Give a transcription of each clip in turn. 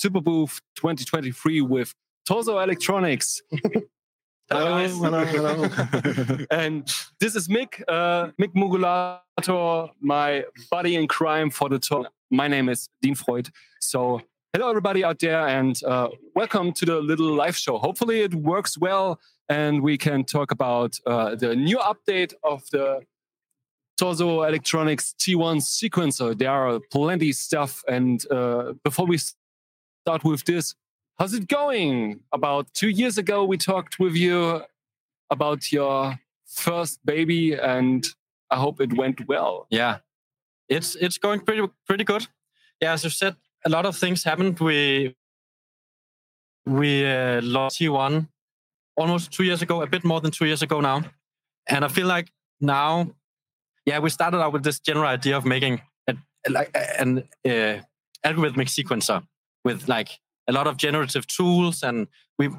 Superbooth 2023 with Torso Electronics. hello, hello, hello. and this is Mick, uh, Mick Mugulator, my buddy in crime for the talk. My name is Dean Freud. So, hello, everybody out there, and uh, welcome to the little live show. Hopefully, it works well, and we can talk about uh, the new update of the Torso Electronics T1 sequencer. There are plenty stuff. And uh, before we start with this, how's it going? About two years ago, we talked with you about your first baby, and I hope it went well. Yeah, it's it's going pretty pretty good. Yeah, as you said, a lot of things happened. We we uh, lost T1 almost two years ago, a bit more than two years ago now, and I feel like now yeah, we started out with this general idea of making a, like an uh, algorithmic sequencer with like a lot of generative tools, and we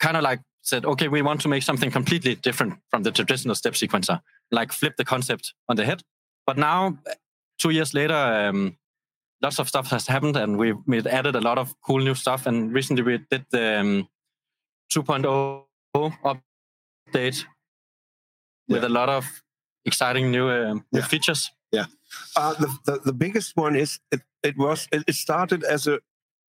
kind of like said, okay, we want to make something completely different from the traditional step sequencer, like flip the concept on the head. But now, two years later, um, lots of stuff has happened, and we we added a lot of cool new stuff. And recently, we did the um, 2.0 update with yeah. a lot of exciting new, new yeah. features. Yeah, uh, the, the, the biggest one is it, it was it started as a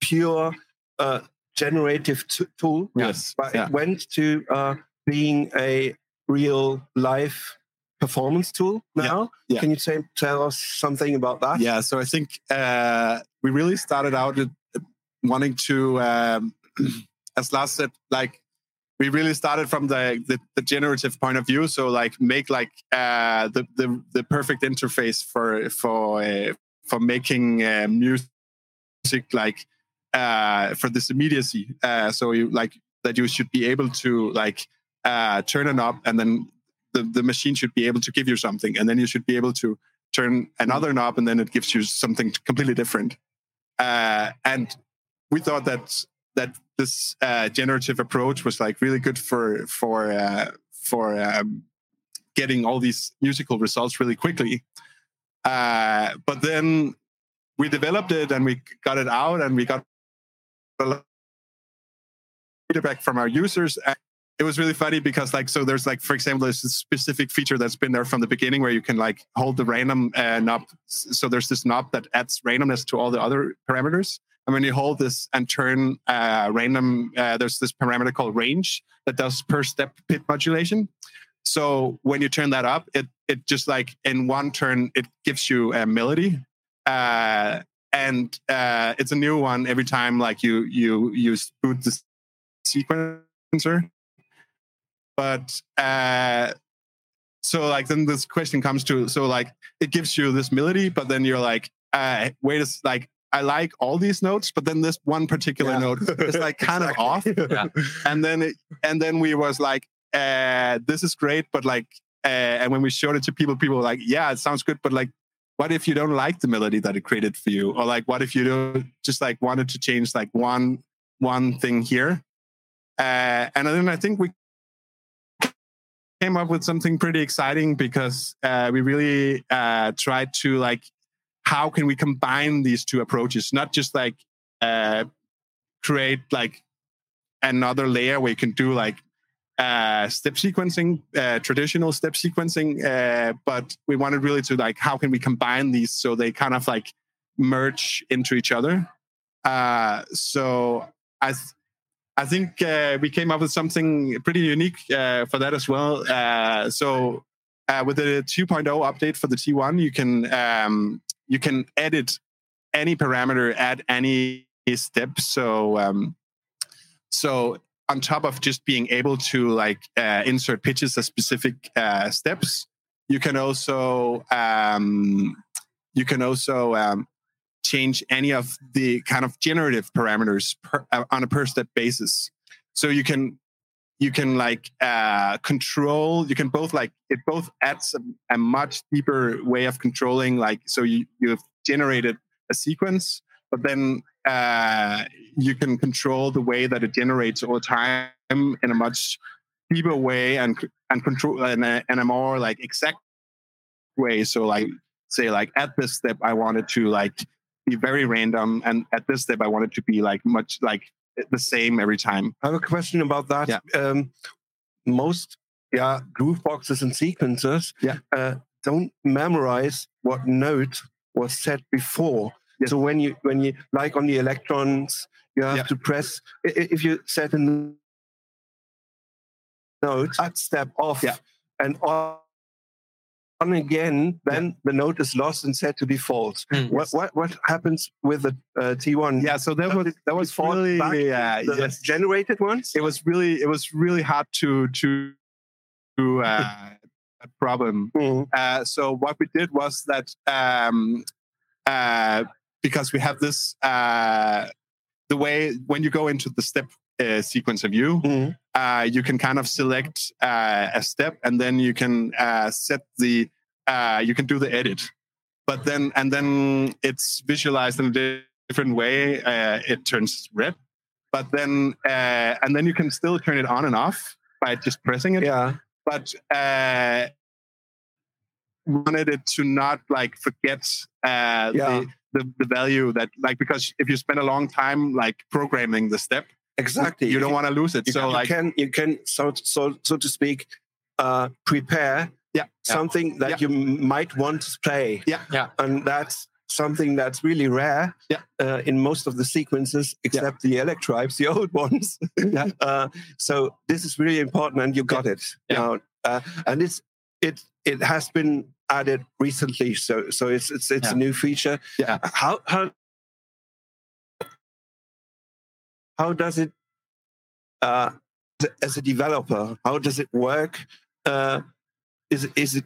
pure uh, generative tool. Yes, but yeah. it went to uh, being a real life performance tool now. Yeah. yeah. Can you say, tell us something about that? Yeah, so I think uh, we really started out wanting to, um, as Lars said, like we really started from the, the, the generative point of view so like make like uh, the, the the perfect interface for for uh, for making uh, music like uh, for this immediacy uh, so you like that you should be able to like uh, turn a knob and then the, the machine should be able to give you something and then you should be able to turn another knob and then it gives you something completely different uh, and we thought that that this uh, generative approach was like really good for for uh, for um, getting all these musical results really quickly. Uh, but then we developed it and we got it out and we got feedback from our users. And it was really funny because like so there's like for example there's a specific feature that's been there from the beginning where you can like hold the random uh, knob. So there's this knob that adds randomness to all the other parameters. And when you hold this and turn uh, random, uh, there's this parameter called range that does per step pitch modulation. So when you turn that up, it it just like in one turn it gives you a melody, uh, and uh, it's a new one every time like you you you boot the sequencer. But uh, so like then this question comes to so like it gives you this melody, but then you're like, uh, wait a like I like all these notes, but then this one particular Yeah. note is like kind of off. Yeah. And then it, and then we was like, uh, this is great, but like, uh, and when we showed it to people, people were like, yeah, it sounds good, but like, what if you don't like the melody that it created for you, or like, what if you don't just like wanted to change like one one thing here? Uh, and then I think we came up with something pretty exciting because uh, we really uh, tried to like how can we combine these two approaches not just like uh, create like another layer where you can do like uh, step sequencing uh, traditional step sequencing uh, but we wanted really to like how can we combine these so they kind of like merge into each other uh, so i th- I think uh, we came up with something pretty unique uh, for that as well. Uh, so uh, with the 2.0 update for the T1, you can um, you can edit any parameter at any step. So um, so on top of just being able to like uh, insert pitches as specific uh, steps, you can also um, you can also um, change any of the kind of generative parameters per, uh, on a per step basis. So you can you can like uh, control. You can both like it both adds a, a much deeper way of controlling. Like so you you've generated a sequence, but then uh, you can control the way that it generates over time in a much deeper way and and control in a, in a more like exact way. So like say like at this step I wanted to like be very random, and at this step I wanted to be like much like the same every time. I have a question about that. Yeah. Um, most yeah groove boxes and sequencers Yeah. uh, don't memorize what note was set before. Yes. So when you when you like on the Elektrons, you have Yeah. to press if you set a note that step off Yeah. and on on again, then the note is lost and set to default. Mm. What what what happens with the uh, T1? Yeah, so that was that was default really uh, the yes. generated ones. it was really it was really hard to to to uh, a problem. Mhm. Uh, so what we did was that um, uh, because we have this uh, the way when you go into the step uh, sequence of view, Mhm. uh, you can kind of select uh, a step and then you can uh, set the uh, you can do the edit. But then and then it's visualized in a different way. Uh, it turns red. But then uh, and then you can still turn it on and off by just pressing it Yeah. but uh, wanted it to not like forget uh, Yeah. the, the the value that like because if you spend a long time like programming the step, Exactly. you don't want to lose it. You, so can, like you can you can so so so to speak, uh, prepare yeah, something that Yeah. you might want to play. Yeah. Yeah. And that's something that's really rare Yeah. uh, in most of the sequences, except the Electribes, the old ones. Yeah. uh, so this is really important, and you got it. Yeah. Now, uh, and it's it it has been added recently, so so it's it's it's Yeah. a new feature. Yeah. How how how does it uh, as a developer? How does it work? Uh, is it- is it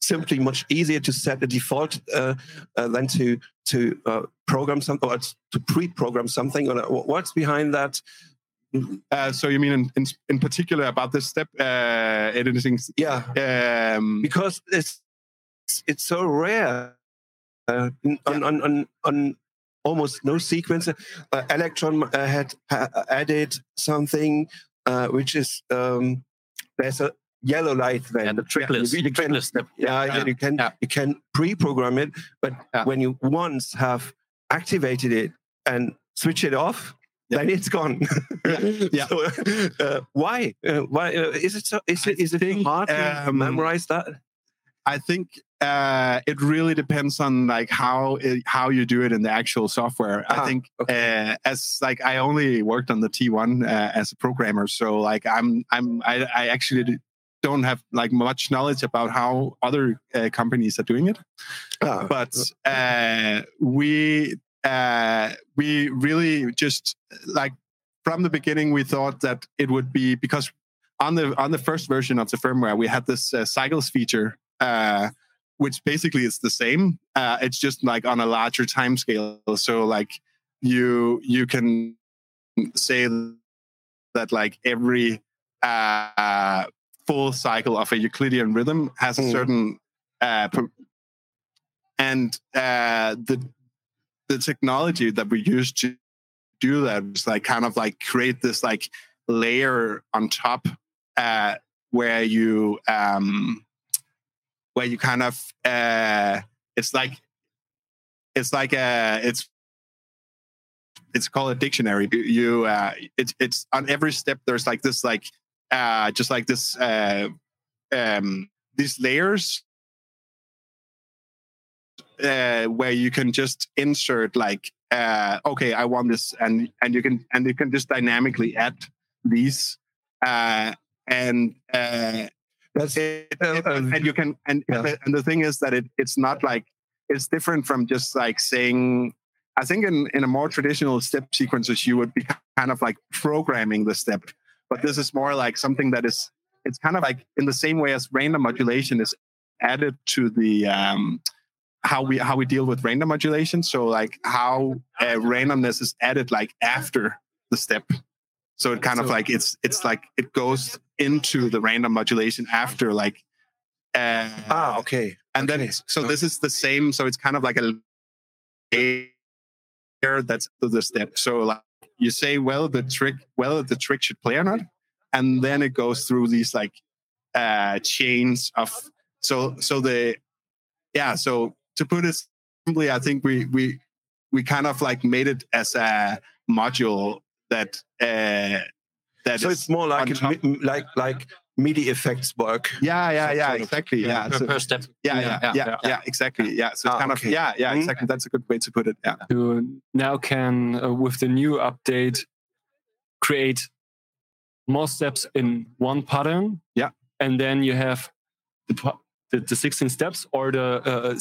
simply much easier to set a default uh, uh, than to to uh, program something or to pre-program something? Or what's behind that? uh, so you mean in, in in particular about this step uh, editing? Yeah, Um, because it's it's so rare uh, on, on on on almost no sequence. Uh, Elektron uh, had ha- added something uh, which is um, there's a yellow light then. And the trigless, You- you can- trigless step. yeah, Yeah. you can Yeah. you can pre-program it, but Yeah. when you once have activated it and switch it off, Yeah. then it's gone. Yeah. so, uh, why? Uh, why uh, is it so? Is it is it hard to um, memorize that? I think uh, it really depends on like how it, how you do it in the actual software. Ah, I think okay. uh, as like I only worked on the T1 uh, as a programmer, so like I'm I'm I, I actually don't have like much knowledge about how other uh, companies are doing it. Ah, But uh, we uh, we really just like from the beginning we thought that it would be because on the on the first version of the firmware we had this uh, cycles feature uh, which basically is the same uh, it's just like on a larger time scale so like you you can say that like every uh, full cycle of a euclidean rhythm has a Mm. certain uh, per- and uh, the the technology that we use to do that was like kind of like create this like layer on top uh, where you um, where you kind of uh, it's like it's like a it's it's called a dictionary. You- You uh, it's it's on every step. There's like this like uh, just like this uh, um, these layers uh, where you can just insert like uh, okay i want this and and you can and you can just dynamically add these uh, and uh, that's it, it- and you can and yeah. the, and the thing is that it it's not like it's different from just like saying i think in in a more traditional step sequences you would be kind of like programming the step but this is more like something that is it's kind of like in the same way as random modulation is added to the um how we how we deal with random modulation so like how uh, randomness is added like after the step so it kind of like it's it's like it goes into the random modulation after like uh, ah okay. and then okay. so this is the same so it's kind of like a layer that's the step so like you say well the trick whether the trick should play or not and then it goes through these like uh chains of so so the yeah so to put it simply, I think we we we kind of like made it as a module that uh, that So is it's more like on a, like like MIDI effects work. yeah, yeah, yeah, exactly, yeah, per, so- per step. yeah, yeah, yeah, yeah, yeah. exactly, yeah. So it's Ah, kind okay. of yeah, yeah, Mm. exactly. That's a good way to put it. Yeah, You now can, uh, with the new update, create more steps in one pattern. Yeah. And then you have the, the, the 16 steps or the uh,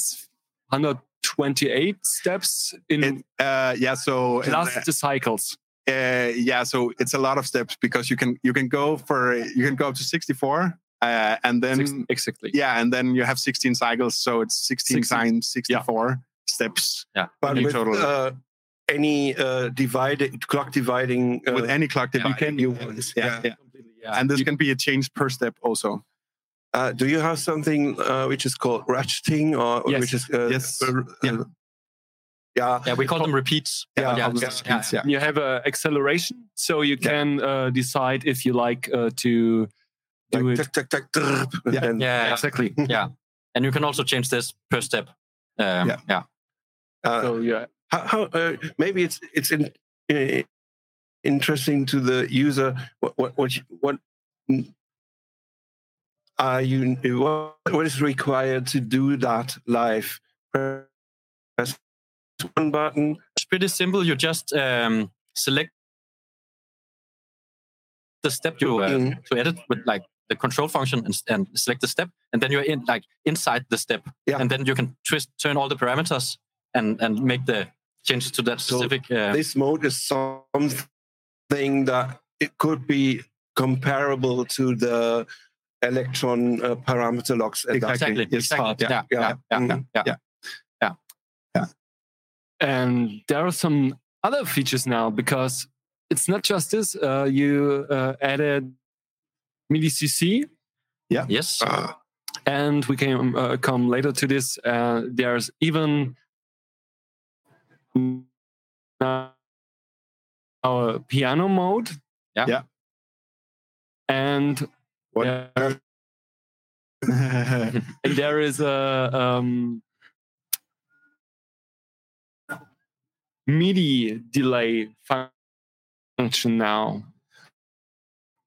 128 steps in it, uh, yeah. So in plus the- the cycles. Uh, yeah, so it's a lot of steps because you can you can go for you can go up to sixty four, uh, and then Six- exactly. yeah, and then you have sixteen cycles, so it's sixteen 16. times sixty four steps Yeah, But in with total. uh, any uh, divided clock dividing uh, with any clock that you can. you want. Yeah, yeah. And this can be a change per step also. Uh, do you have something uh, which is called ratcheting or Yes. which is uh, Yes. uh, Yeah. Yeah Yeah, we call them repeats. Yeah, yeah, all yeah, speeds, yeah. You have a acceleration, so you Yeah. can uh, decide if you like uh, to do like, it. tuck, tuck, tuck, drp, Yeah. and, yeah, yeah. Exactly. And you can also change this per step. Um, Yeah. yeah. uh, So yeah, how, how uh, maybe it's it's in, uh, interesting to the user what what what, what mm, are you what, what is required to do that live press one button It's pretty simple. You just um, select the step you uh, Mhm. to edit with like the control function and, and select the step, and then you're in like inside the step, Yeah. and then you can twist, turn all the parameters, and and make the changes to that So specific. uh, this mode is something that it could be comparable to the Elektron uh, parameter locks exactly. Exactly. Yeah, Yeah. Yeah. Yeah. Mhm. yeah, yeah. And there are some other features now because it's not just this. Uh, you uh, added MIDI CC, Yeah. Yes. Ah, and we can uh, come later to this. Uh, there's even now our piano mode. Yeah. Yeah. And What? there, and there is a um, MIDI delay function now.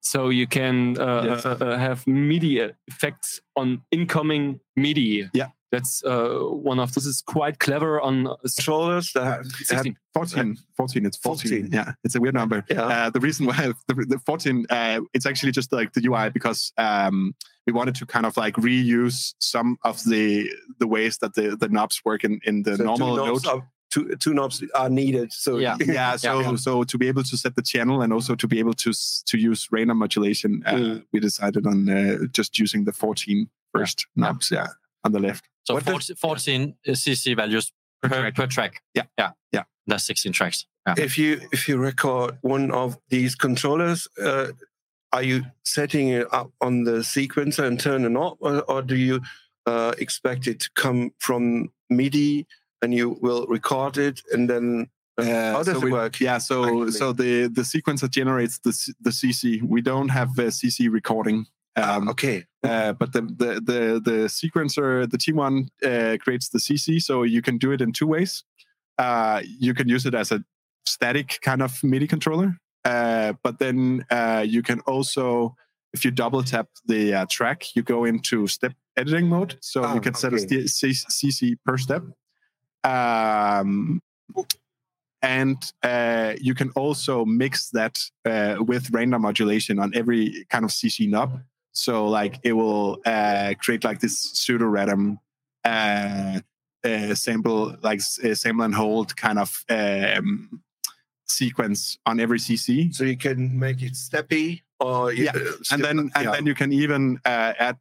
So you can uh, Yes. uh, uh, have MIDI effects on incoming MIDI. Yeah. That's uh, one of this is quite clever on uh, controllers that have, have 16. 14, 14, it's 14. 14. Yeah, it's a weird number. Yeah. Uh, the reason why the, the 14, uh, it's actually just like the UI because um, we wanted to kind of like reuse some of the the ways that the, the knobs work in, in the so normal two note. are, two, two knobs are needed. So Yeah. yeah, so yeah. so to be able to set the channel and also to be able to to use random modulation, uh, Mm. we decided on uh, just using the 14 first knobs. Yeah, on the left. So What does- 14, 14 CC values per, track. per track. Yeah. Yeah. Yeah. That's 16 tracks. Yeah. if you if you record one of these controllers, uh, are you setting it up on the sequencer and turn it on, or, or do you uh, expect it to come from MIDI and you will record it and then uh, how does so it we- work? Yeah, so actually? so the the sequencer generates the the CC. We don't have uh, CC recording. Um, okay. uh, but the, the the the sequencer, the T1 uh, creates the CC, so you can do it in two ways. Uh, you can use it as a static kind of MIDI controller, uh, but then uh, you can also, if you double tap the uh, track, you go into step editing mode. So Ah, you can set a okay. CC per step. Um, and uh, you can also mix that uh, with random modulation on every kind of CC knob. So like it will uh, create like this pseudo random uh, uh, sample, like uh, sample and hold kind of um, sequence on every CC. So you can make it steppy, or Yeah, And then and yeah. then you can even uh, add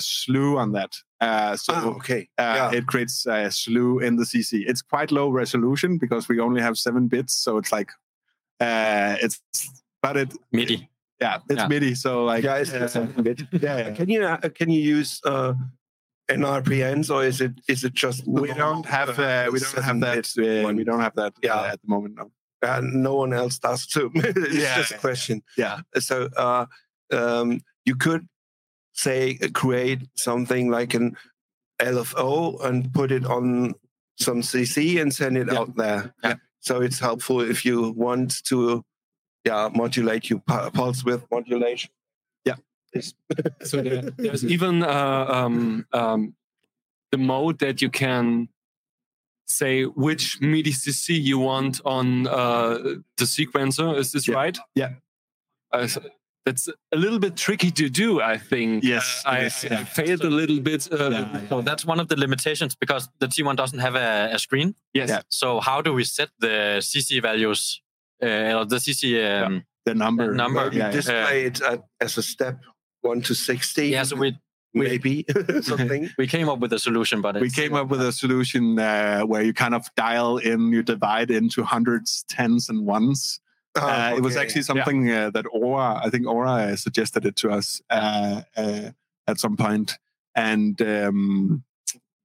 slew on that. Uh, so ah, okay. uh, yeah. it creates a slew in the CC. It's quite low resolution because we only have seven bits, so it's like uh, it's but it MIDI. yeah it's Yeah. MIDI. So like yeah, it's uh, just a bit. yeah, yeah. Can you uh, can you use uh, NRPNs or is it is it just we don't have uh, we don't have that uh, we don't have that Yeah. uh, at the moment. No. Uh, no one else does too. it's Yeah. just a question. Yeah. So uh, um, you could say uh, create something like an LFO and put it on some CC and send it Yeah. out there. Yeah. So it's helpful if you want to, yeah, modulate your pu- pulse width modulation. Yeah. It's- So there, there's even uh, um, um, the mode that you can say which MIDI CC you want on uh, the sequencer. Is this Yeah. right? Yeah. Uh, so that's a little bit tricky to do, I think. Yes, Uh, I, it is, I yeah. failed a little bit. Uh, Yeah, So that's one of the limitations because the T1 doesn't have a, a screen. Yes. Yeah. So how do we set the CC values uh, or the CC? Um, the number. The number. Maybe Yeah, yeah. display it at, as a step one to 60. yeah. So we we- maybe something. we came up with a solution, but we came up with a solution uh, where you kind of dial in, you divide into hundreds, tens, and ones. Uh, It was actually something uh, that Aura, I think Aura uh, suggested it to us uh, uh, at some point, and um,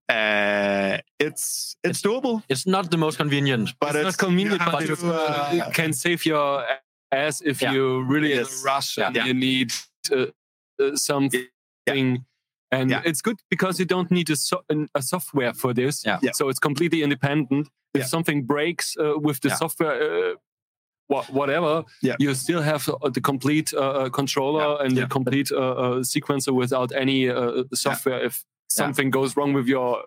uh, it's it's doable. it's not the most convenient. But it's, not convenient, you but to, uh, it can save your ass if Yeah. you really in Yes. a rush and Yeah. you need uh, uh, something. And Yeah. it's good because you don't need a, so- a software for this. Yeah. Yeah. So it's completely independent. If Yeah. something breaks uh, with the Yeah. software, whatever, Yeah. you still have uh, the complete uh, uh, controller and Yeah. the complete uh, uh, sequencer without any uh, software. If something goes wrong with your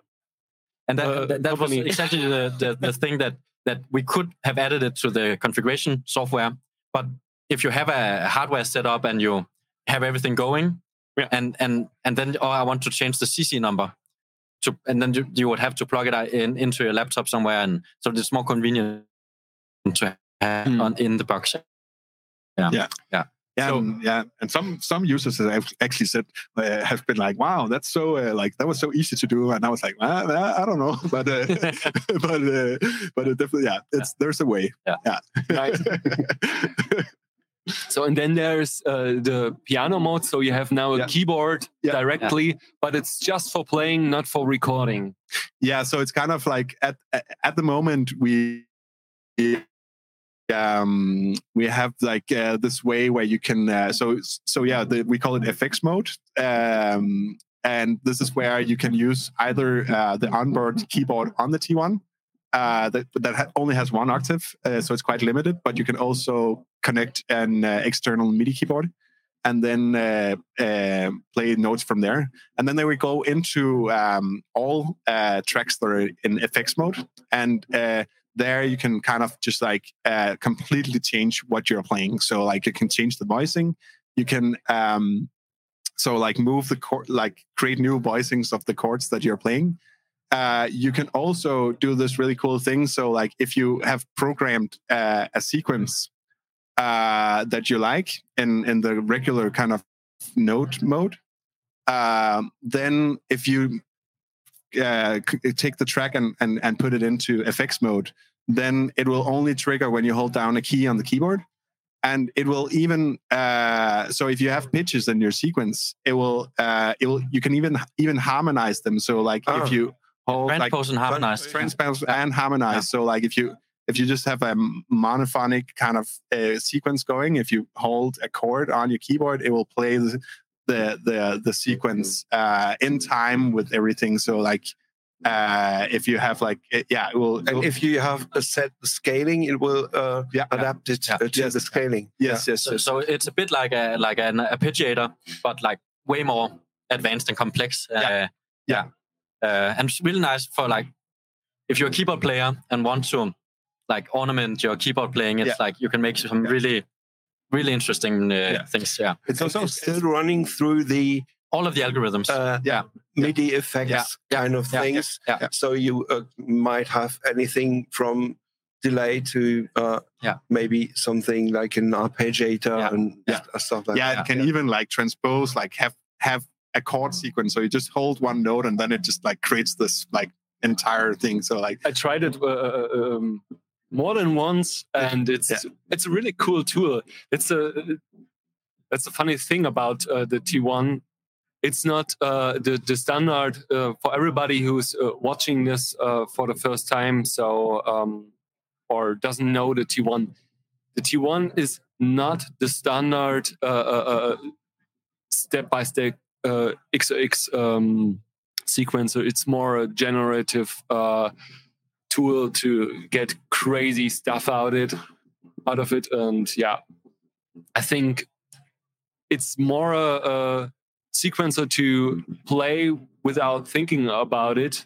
And that, uh, that, that was company. exactly the, the, the thing that, that we could have added it to the configuration software. But if you have a hardware set up and you have everything going, Yeah. and, and, and then, oh, I want to change the CC number. To, and then you, you would have to plug it in into your laptop somewhere. And so it's more convenient to Hmm. on, in the box. Yeah. Yeah. Yeah. Yeah, So- and, yeah, and some some users have actually said uh, have been like, "Wow, that's so uh, like that was so easy to do," and I was like, I don't know, but uh, but uh, but it definitely, yeah, it's there's a way. Yeah. yeah. Right. So and then there's uh, the piano mode. So you have now a Yeah. keyboard Yeah. directly, but it's just for playing, not for recording. yeah so it's kind of like at at the moment we um we have like uh, this way where you can uh, so so yeah the, we call it fx mode um and this is where you can use either uh, the onboard keyboard on the t1 uh, that that ha- only has one octave, uh, so it's quite limited. But you can also connect an uh, external MIDI keyboard, and then uh, uh, play notes from there. And then there we go into um, all uh, tracks that are in FX mode, and uh, there you can kind of just like uh, completely change what you're playing. So like you can change the voicing, you can um, so like move the chord, like create new voicings of the chords that you're playing. Uh, you can also do this really cool thing. So, like, if you have programmed uh, a sequence uh, that you like in in the regular kind of note mode, um, then if you uh, take the track and, and and put it into FX mode, then it will only trigger when you hold down a key on the keyboard, and it will even uh, so if you have pitches in your sequence, it will uh, it will you can even even harmonize them. So, like, Ah. if you hold like Transpose and harmonize. transpose and harmonize. So like if you if you just have a monophonic kind of uh, sequence going, if you hold a chord on your keyboard, it will play the the the, the sequence uh, in time with everything. So like uh, if you have like it, yeah, it will. And if you have a set scaling, it will uh, yeah, adapt it Yeah. uh, to the scaling. yes, yes, So, yes. so it's a bit like a like an arpeggiator, but like way more advanced and complex. Uh, Yeah. Yeah. Uh, and it's really nice for like if you're a keyboard player and want to like ornament your keyboard playing. It's Yeah. like you can make some Yeah. really really interesting uh, Yeah. things. Yeah, It's also- also still running through the all of the algorithms. uh, Yeah. MIDI effects Yeah. Yeah. kind of Yeah. things. Yeah. So you uh, might have anything from delay to uh, Yeah. maybe something like an arpeggiator Yeah. and Yeah. stuff like yeah, that. Yeah, it can even like transpose, like have have a chord sequence. So you just hold one note and then it just like creates this like entire thing. So like I tried it uh, um, more than once, and it's Yeah. it's a really cool tool. It's a that's a funny thing about uh, the T1. It's not uh, the the standard uh, for everybody who's uh, watching this uh, for the first time, so um, or doesn't know the T1. The T1 is not the standard uh, uh, uh, step by step uh, XX um, sequencer. It's more a generative uh, tool to get crazy stuff out it out of it. And yeah, I think it's more a, a sequencer to play without thinking about it.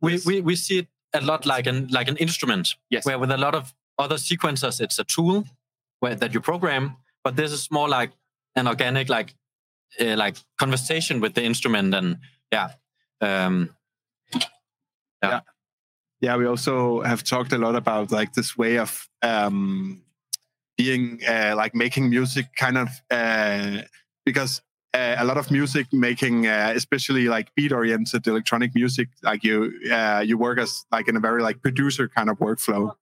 We, we we see it a lot like an like an instrument. Yes. Where with a lot of other sequencers, it's a tool where that you program, but this is more like an organic like uh, like conversation with the instrument and yeah. Um, yeah yeah we also have talked a lot about like this way of um being uh, like making music kind of uh because uh, a lot of music making uh, especially like beat oriented electronic music like you uh, you work as like in a very like producer kind of workflow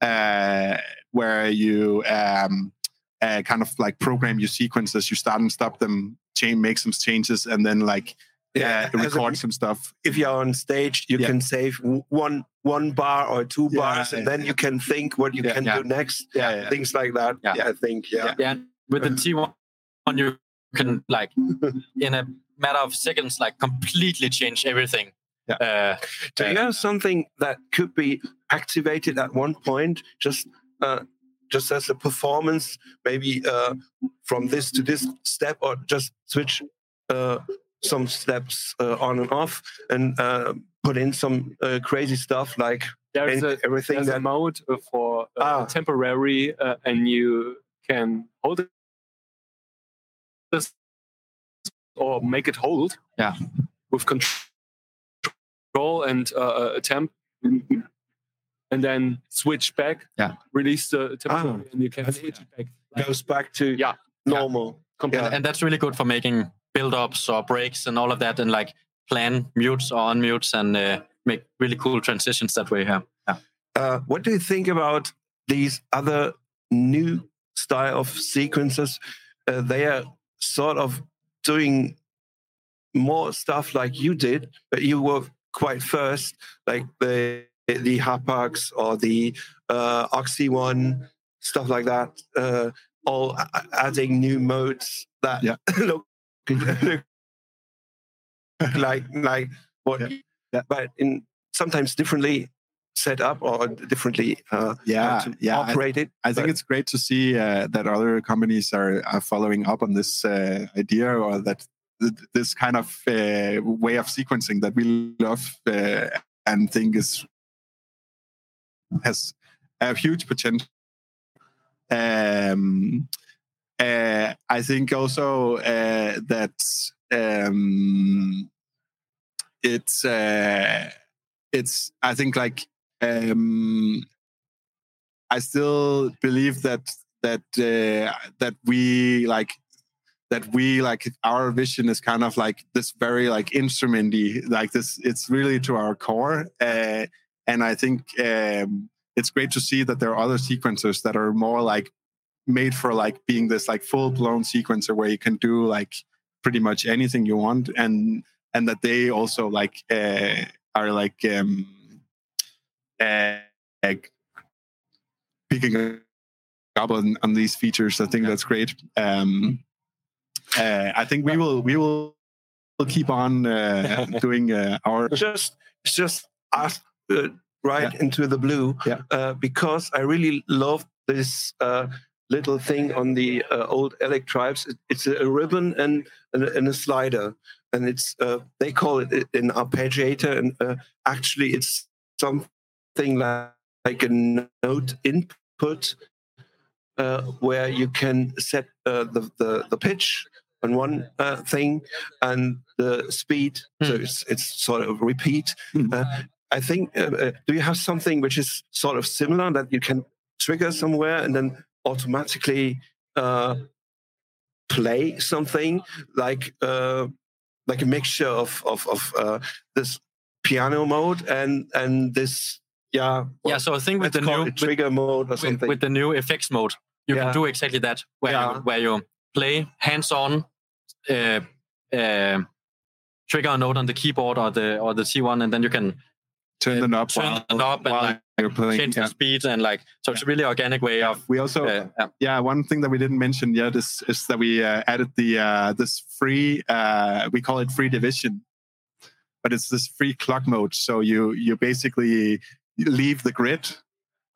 uh, where you um, uh, kind of like program your sequences. You start and stop them change make some changes and then like Yeah, as a- record some stuff if you're on stage, you Yeah. can save one one bar or two Yeah, bars, and then you can think what you Yeah. can Yeah. do next. yeah, yeah. Things like that. Yeah. Yeah, I think. Yeah. yeah, with the T1, you can like in a matter of seconds, like completely change everything. Yeah. Uh, Do you uh, have something that could be activated at one point, just uh, just as a performance, maybe uh, from this to this step, or just switch uh, some steps uh, on and off, and uh, put in some uh, crazy stuff like There's and a everything there's a mode uh, for uh, Ah. temporary, uh, and you can hold it this or make it hold. Yeah. with control and uh, a temp, and then switch back. Yeah. release the temporary, Ah. and you can And switch it it back. goes back to Yeah. normal. Completely. and that's really good for making build-ups or breaks and all of that, and like plan mutes or unmutes and uh, make really cool transitions that way. Yeah. yeah. Uh, what do you think about these other new style of sequences? Uh, they are sort of doing more stuff like you did, but you were quite first, like the the Hapax or the uh, OXI One, stuff like that. Uh, all a- a- adding new modes that Yeah. look, look like like what, Yeah. But in sometimes differently set up or differently uh, yeah yeah I- operate it. I think it's great to see uh, that other companies are, are following up on this uh, idea or that th- this kind of uh, way of sequencing that we love uh, and think is has a huge potential. Um, uh, I think also uh, that um, it's uh, it's I think like um, I still believe that that uh, that we like that we like our vision is kind of like this very like instrumenty like this it's really to our core uh, and I think um, it's great to see that there are other sequencers that are more like made for like being this like full blown sequencer where you can do like pretty much anything you want and and that they also like uh, are like um uh, like picking up on, on these features. I think that's great. Um, uh, I think we will we will we'll keep on uh, doing uh, our just just asked uh, right into the blue Yeah. uh, because I really love this uh, little thing on the uh, old Electribes. It, it's a, ribbon and, and, a- and a slider, and it's uh, they call it an arpeggiator, and uh, actually it's something like, like a note input uh, where you can set uh, the, the the pitch on one uh, thing and the speed. So Hmm. it's it's sort of repeat. Hmm. Uh, I think. Do you have something which is sort of similar that you can trigger somewhere and then automatically uh, play something like uh, like a mixture of of, of uh, this piano mode and and this yeah Yeah. So I think with the new it trigger mode or with, something. with the new effects mode, you Yeah. can do exactly that, where Yeah. you, where you play hands-on, uh, uh, trigger a note on the keyboard or the or the T1, and then you can turn uh, the knob turn while, the knob and while like you're playing. change Yeah. the speed and like so it's a really organic way of. We also Uh, yeah. yeah one thing that we didn't mention yet is is that we uh, added the uh, this free uh, we call it free division but it's this free clock mode. So you you basically leave the grid,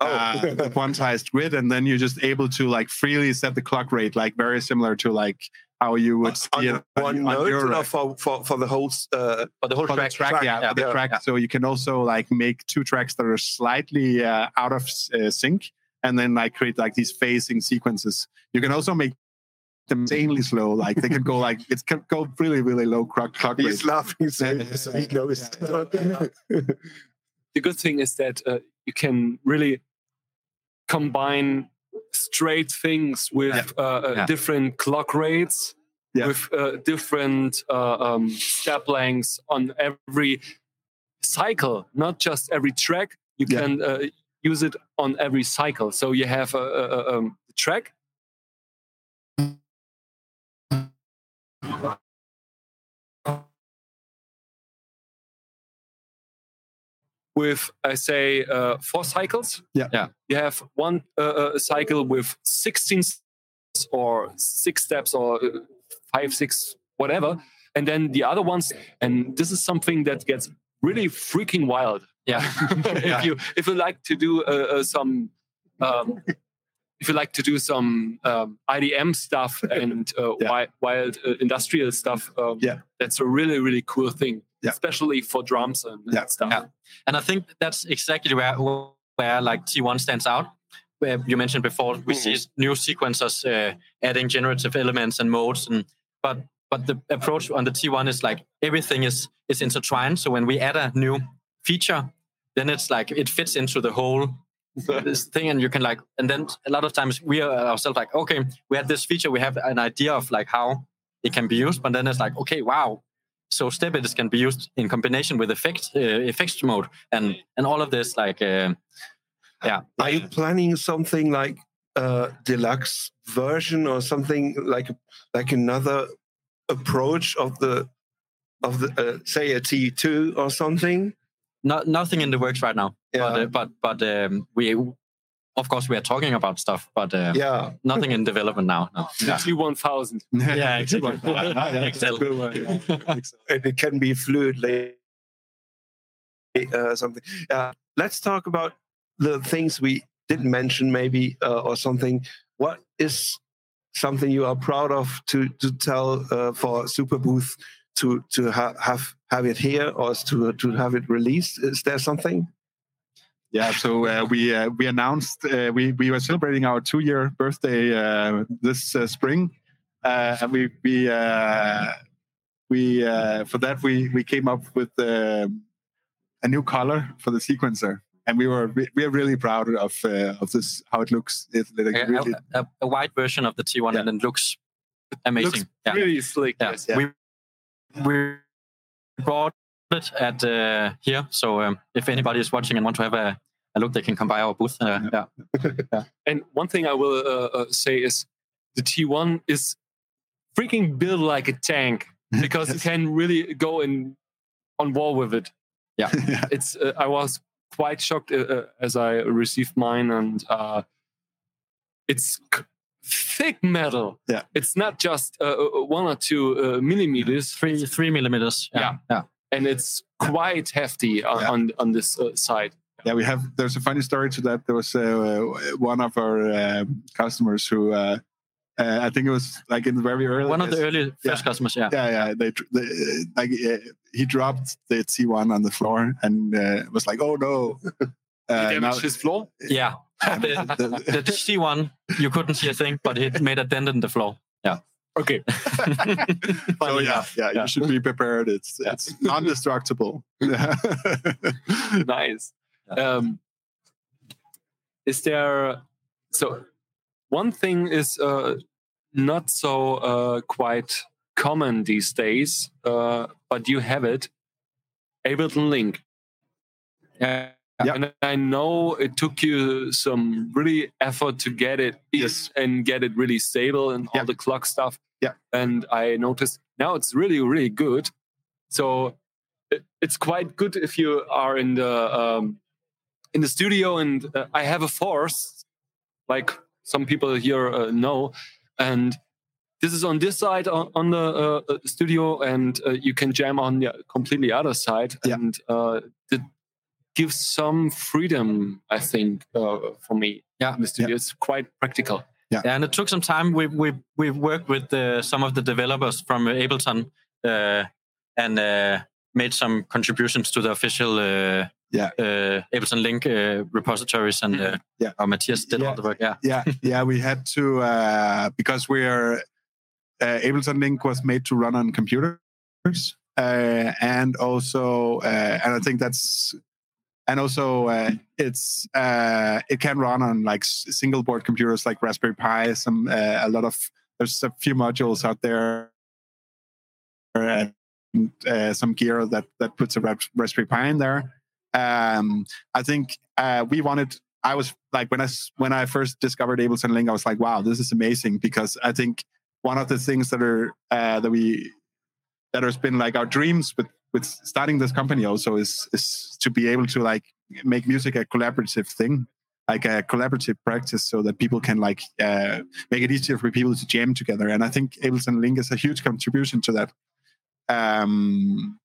Oh. uh, the quantized grid, and then you're just able to like freely set the clock rate, like very similar to like how you would see on it one on note your or for, for, for the whole uh, For the whole For the track. track, yeah, for the yeah, track. yeah. So you can also like make two tracks that are slightly uh, out of uh, sync, and then like create like these phasing sequences. You can also make them insanely slow. Like they can go like it can go really really low clock clock rate. he's laughing so, so he knows. the good thing is that uh, you can really combine straight things with uh, uh, Yeah. different clock rates, Yeah. with uh, different uh, um, step lengths on every cycle, not just every track. You Yeah. can uh, use it on every cycle. So you have a, a, a um, track. With I say uh, four cycles. Yeah. Yeah. You have one uh, uh, cycle with sixteen s- or six steps or uh, five, six, whatever, and then the other ones. And this is something that gets really freaking wild. Yeah. if you if you like to do uh, uh, some um, if you like to do some um, IDM stuff and uh, Yeah. wild, wild uh, industrial stuff, um, Yeah. that's a really really cool thing, Yeah. especially for drums and, and Yeah. stuff. Yeah. And I think that's exactly where where like T1 stands out. Where you mentioned before, we see new sequencers uh, adding generative elements and modes, and but but the approach on the T1 is like everything is is intertwined. So when we add a new feature, then it's like it fits into the whole this thing, and you can like, and then a lot of times we are ourselves like, okay, we have this feature, we have an idea of like how it can be used, but then it's like, okay, wow, so step edits can be used in combination with effect uh, effects mode and and all of this like uh, yeah Are you planning something like a deluxe version or something like like another approach of the of the uh, say a T2 or something? not nothing in the works right now Yeah. but uh, but but um, we of course we are talking about stuff but uh, Yeah. nothing in development now no. The T1000. Yeah, exactly. yeah, Excel. good one, yeah. Excel. it can be fluidly uh, something. Uh, let's talk about the things we didn't mention, maybe uh, or something. What is something you are proud of to to tell uh, for Superbooth to to ha- have have it here or to to have it released? Is there something? Yeah, so uh, we uh, we announced uh, we we were celebrating our two year birthday uh, this uh, spring, uh, and we we uh, we uh, for that we we came up with um a new color for the sequencer, and we were re- we are really proud of uh, of this how it looks. It, like, a, really, a, a, a white version of the T1 Yeah. and it looks amazing Looks yeah. really slick. Yeah. yes. Yeah. We we brought it at uh, here, so um, if anybody is watching and want to have a, a look, they can come by our booth. Uh, yeah. And one thing I will uh, uh, say is the T1 is freaking built like a tank because you can really go in on war with it. yeah. It's uh, I was quite shocked uh, as I received mine, and uh, it's c- thick metal. Yeah. it's not just one or two uh, millimeters, Three three millimeters. Yeah. yeah. And it's quite hefty on Yeah. on, on this uh, side. Yeah, we have. There's a funny story to that. There was uh, one of our um, customers who, uh, uh, I think it was like in the very early. One of the days- early Yeah. first customers. Yeah. Yeah, yeah. They, they uh, like uh, he dropped the T1 on the floor and uh, was like, "Oh no!" He Uh, damaged now- his floor. Yeah. the, the- the C1, you couldn't see a thing, but it made a dent in the floor. Yeah. Okay, so yeah, yeah, Yeah. you should be prepared. It's it's non-destructible. nice. Um, is there so one thing is uh, not so uh, quite common these days, uh, but you have it, Ableton Link. Yeah. Yeah. And I know it took you some really effort to get it Yes. and get it really stable and all the clock stuff. Yeah. And I noticed now it's really, really good. So it- it's quite good if you are in the um, in the studio and uh, I have a force, like some people here uh, know, and this is on this side on, on the uh, uh, studio, and uh, you can jam on the completely other side, Yeah. and uh, it gives some freedom, I think, uh, for me. Yeah. in the studio, it's quite practical. Yeah, and it took some time. We we we worked with uh, some of the developers from uh, Ableton uh, and uh, made some contributions to the official uh, Yeah. uh, Ableton Link uh, repositories, and uh, Yeah. our Mathias did all Yeah. the work. Yeah, yeah yeah we had to uh because we're uh, ableton link was made to run on computers uh and also uh and i think that's and also uh, it's uh it can run on like single board computers like raspberry pi some uh, a lot of there's a few modules out there. And uh, some gear that that puts a raspberry pi in there. Um i think uh we wanted I was like when I when I first discovered Ableton Link, I was like, wow, this is amazing because I think one of the things that are uh, that we that has been like our dreams with with starting this company also is is to be able to like make music a collaborative thing, like a collaborative practice, so that people can like uh, make it easier for people to jam together. And I think Ableton Link is a huge contribution to that. Um,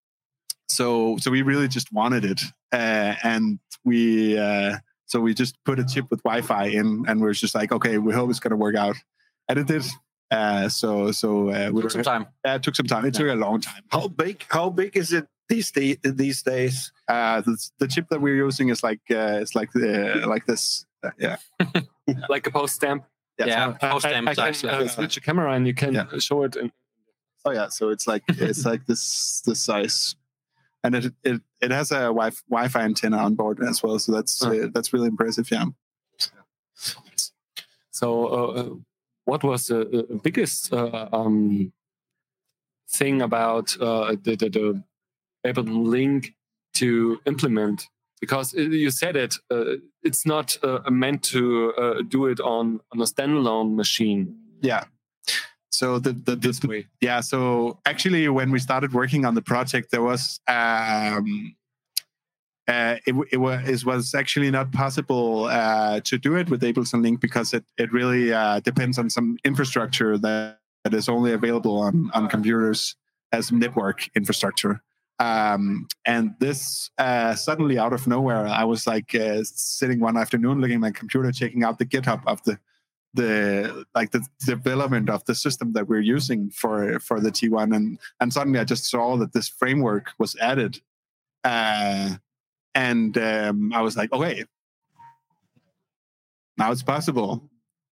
so so we really just wanted it, uh, and we. Uh, so we just put a chip with Wi-Fi in, and we're just like, okay, we hope it's going to work out, and it did. Uh, so so uh, we took some time. Uh, it took some time. It took a long time. How big? How big is it these day, these days? Uh, the, the chip that we're using is like uh, it's like uh, like this. Uh, yeah. Like a post stamp. Yeah, I- post stamp I can size, uh, switch a camera and you can Yeah. show it. In, Oh yeah. So it's like it's like this this size, and it it, it has a wi- Wi-Fi antenna on board as well. So that's Oh. uh, that's really impressive. Yeah. So, uh, uh, what was the uh, biggest uh, um, thing about uh, the, the, the Ableton Link to implement? Because uh, you said it, uh, it's not uh, meant to uh, do it on, on a standalone machine Yeah. So the the, the, this way. yeah so actually when we started working on the project there was um uh, it, it was it was actually not possible uh, to do it with Ableton Link because it, it really uh, depends on some infrastructure that, that is only available on, on computers as network infrastructure. Um, and this uh, suddenly out of nowhere, I was like uh, sitting one afternoon looking at my computer, checking out the GitHub of the the like the development of the system that we're using for for the T1 and and suddenly I just saw that this framework was added and um I was like okay. Now it's possible.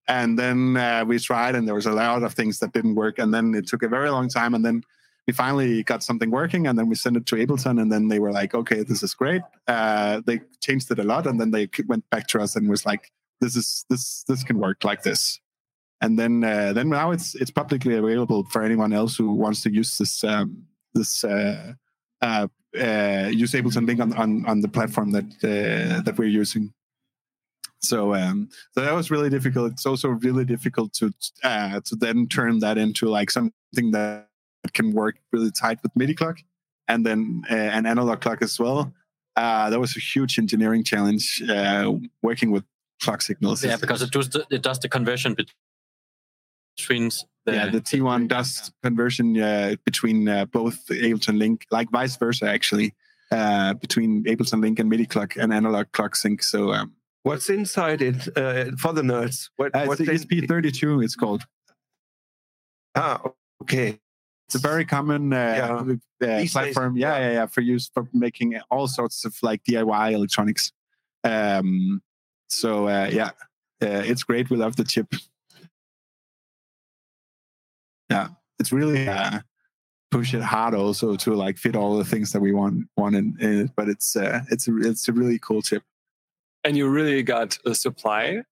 And then uh, we tried and there was a lot of things that didn't work. And then it took a very long time. And then we finally got something working and then we sent it to ableton and then they were like okay this is great. Uh, they changed it a lot and then they went back to us and was like this is this this can work like this. And then uh, then now it's it's publicly available for anyone else who wants to use this um, this uh, use Ableton link on, on on the platform that uh, that we're using. So um, so that was really difficult. It's also really difficult to uh, to then turn that into like something that can work really tight with MIDI clock and then uh, an analog clock as well. Uh, that was a huge engineering challenge uh, working with clock signals. Yeah, because it does the, it does the conversion bet- between the, yeah, the T1 does conversion uh, between uh, both Ableton Link, like vice versa, actually, uh, between Ableton Link and MIDI clock and analog clock sync. So um, What's inside it uh, for the nerds? What, uh, it's what the they- ESP32, it's called. Ah, okay. It's a very common uh, uh, days, platform. Yeah, yeah, yeah, for use for making all sorts of like DIY electronics. Um, so uh, yeah, uh, it's great. We love the chip. Yeah, it's really uh, push it hard also to like fit all the things that we want want in, in it. But it's uh, it's a, it's a really cool chip. And you really got a supply?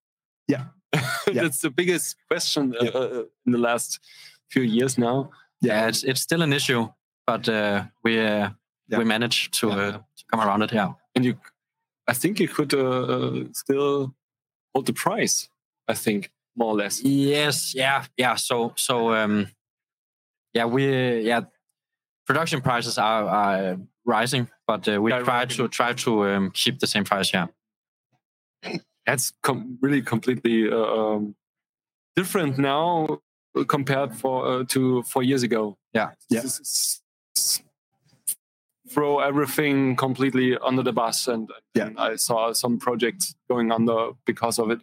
Yeah. Yeah. That's the biggest question uh, Yeah. uh, in the last few years now. yeah, it's it's still an issue, but uh, we uh, Yeah. we managed to Yeah. uh, to come around it. Yeah. And you, I think you could uh, uh, still hold the price, I think, more or less. Yes, yeah, yeah. So, so, um, yeah, we, yeah, production prices are, are rising, but uh, we Yeah, try rising. to try to um, keep the same price. Yeah, That's com- really completely uh, um, different now compared for uh, to four years ago. Yeah. Yeah. S- s- s- Throw everything completely under the bus, and, Yeah. and I saw some projects going under because of it.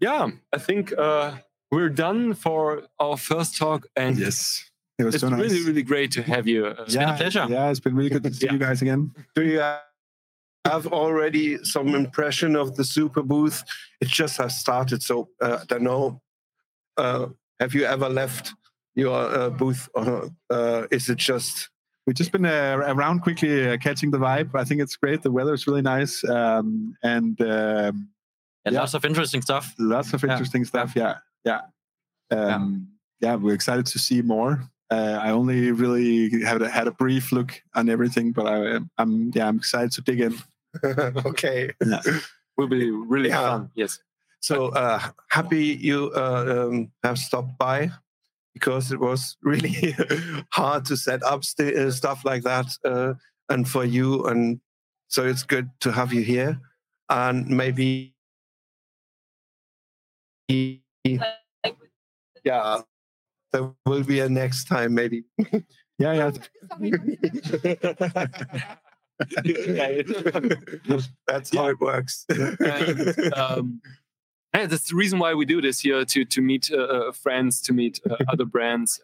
Yeah. yeah, yeah. I think uh, we're done for our first talk, and Yes. It was it's so nice. really, really great to have you. Uh, been a pleasure. Yeah, it's been really good to see Yeah. you guys again. Do you have already some impression of the Superbooth? It just has started, so uh, I don't know. Uh, have you ever left your uh, booth, or uh, is it just? We've just been uh, around quickly, uh, catching the vibe. I think it's great. The weather is really nice, um, and um, And Yeah. lots of interesting stuff. lots of Yeah. interesting stuff. Yeah, yeah, um, yeah. We're excited to see more. Uh, I only really had a, had a brief look on everything, but I, I'm yeah, I'm excited to dig in. okay. Yeah. will be really Yeah. fun. Yes. So uh, happy you uh, um, have stopped by because it was really hard to set up st- uh, stuff like that, uh, and for you, and so it's good to have you here, and maybe. Yeah, there will be a next time, maybe. Yeah, yeah. That's how it works. And, um, yeah, that's the reason why we do this here to to meet uh, uh, friends, to meet uh, other brands,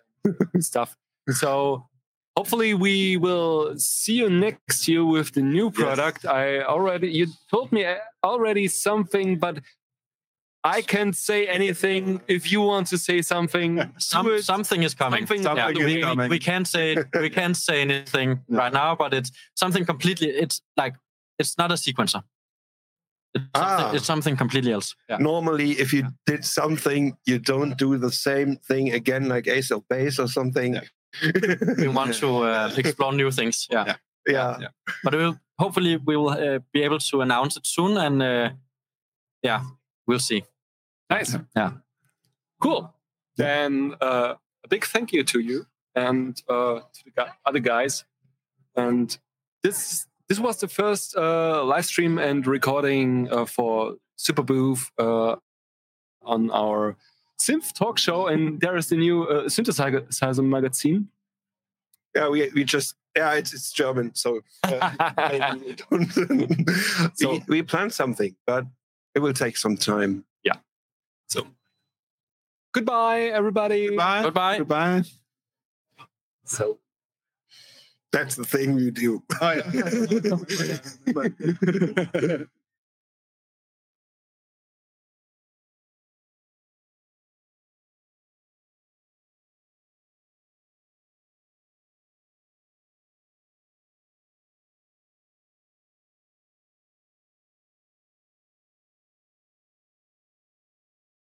and stuff. So hopefully we will see you next year with the new product. I already you told me uh, already something, but I can't say anything. If you want to say something, Some, it. something is coming. Something- Something is we, we- coming. we can't say we can't say anything No. right now, but it's something completely. It's like it's not a sequencer. It's, Ah. something, it's something completely else. Yeah. Normally, if you did something, you don't do the same thing again, like Ace of Base or something. We want to uh, explore new things. Yeah. yeah. Yeah. But we'll hopefully we will uh, be able to announce it soon, and uh, yeah, we'll see. Nice. Yeah. Cool. Then uh, a big thank you to you and uh, to the other guys. And this this was the first uh, live stream and recording uh, for Superbooth uh, on our synth talk show. And there is the new uh, synthesizer magazine. Yeah, we, we just yeah, it's, it's German, so uh, I- we, don't- So- we, we planned something, but it will take some time. So goodbye, everybody. Goodbye. Goodbye. Goodbye. So That's the thing you do. Oh, yeah.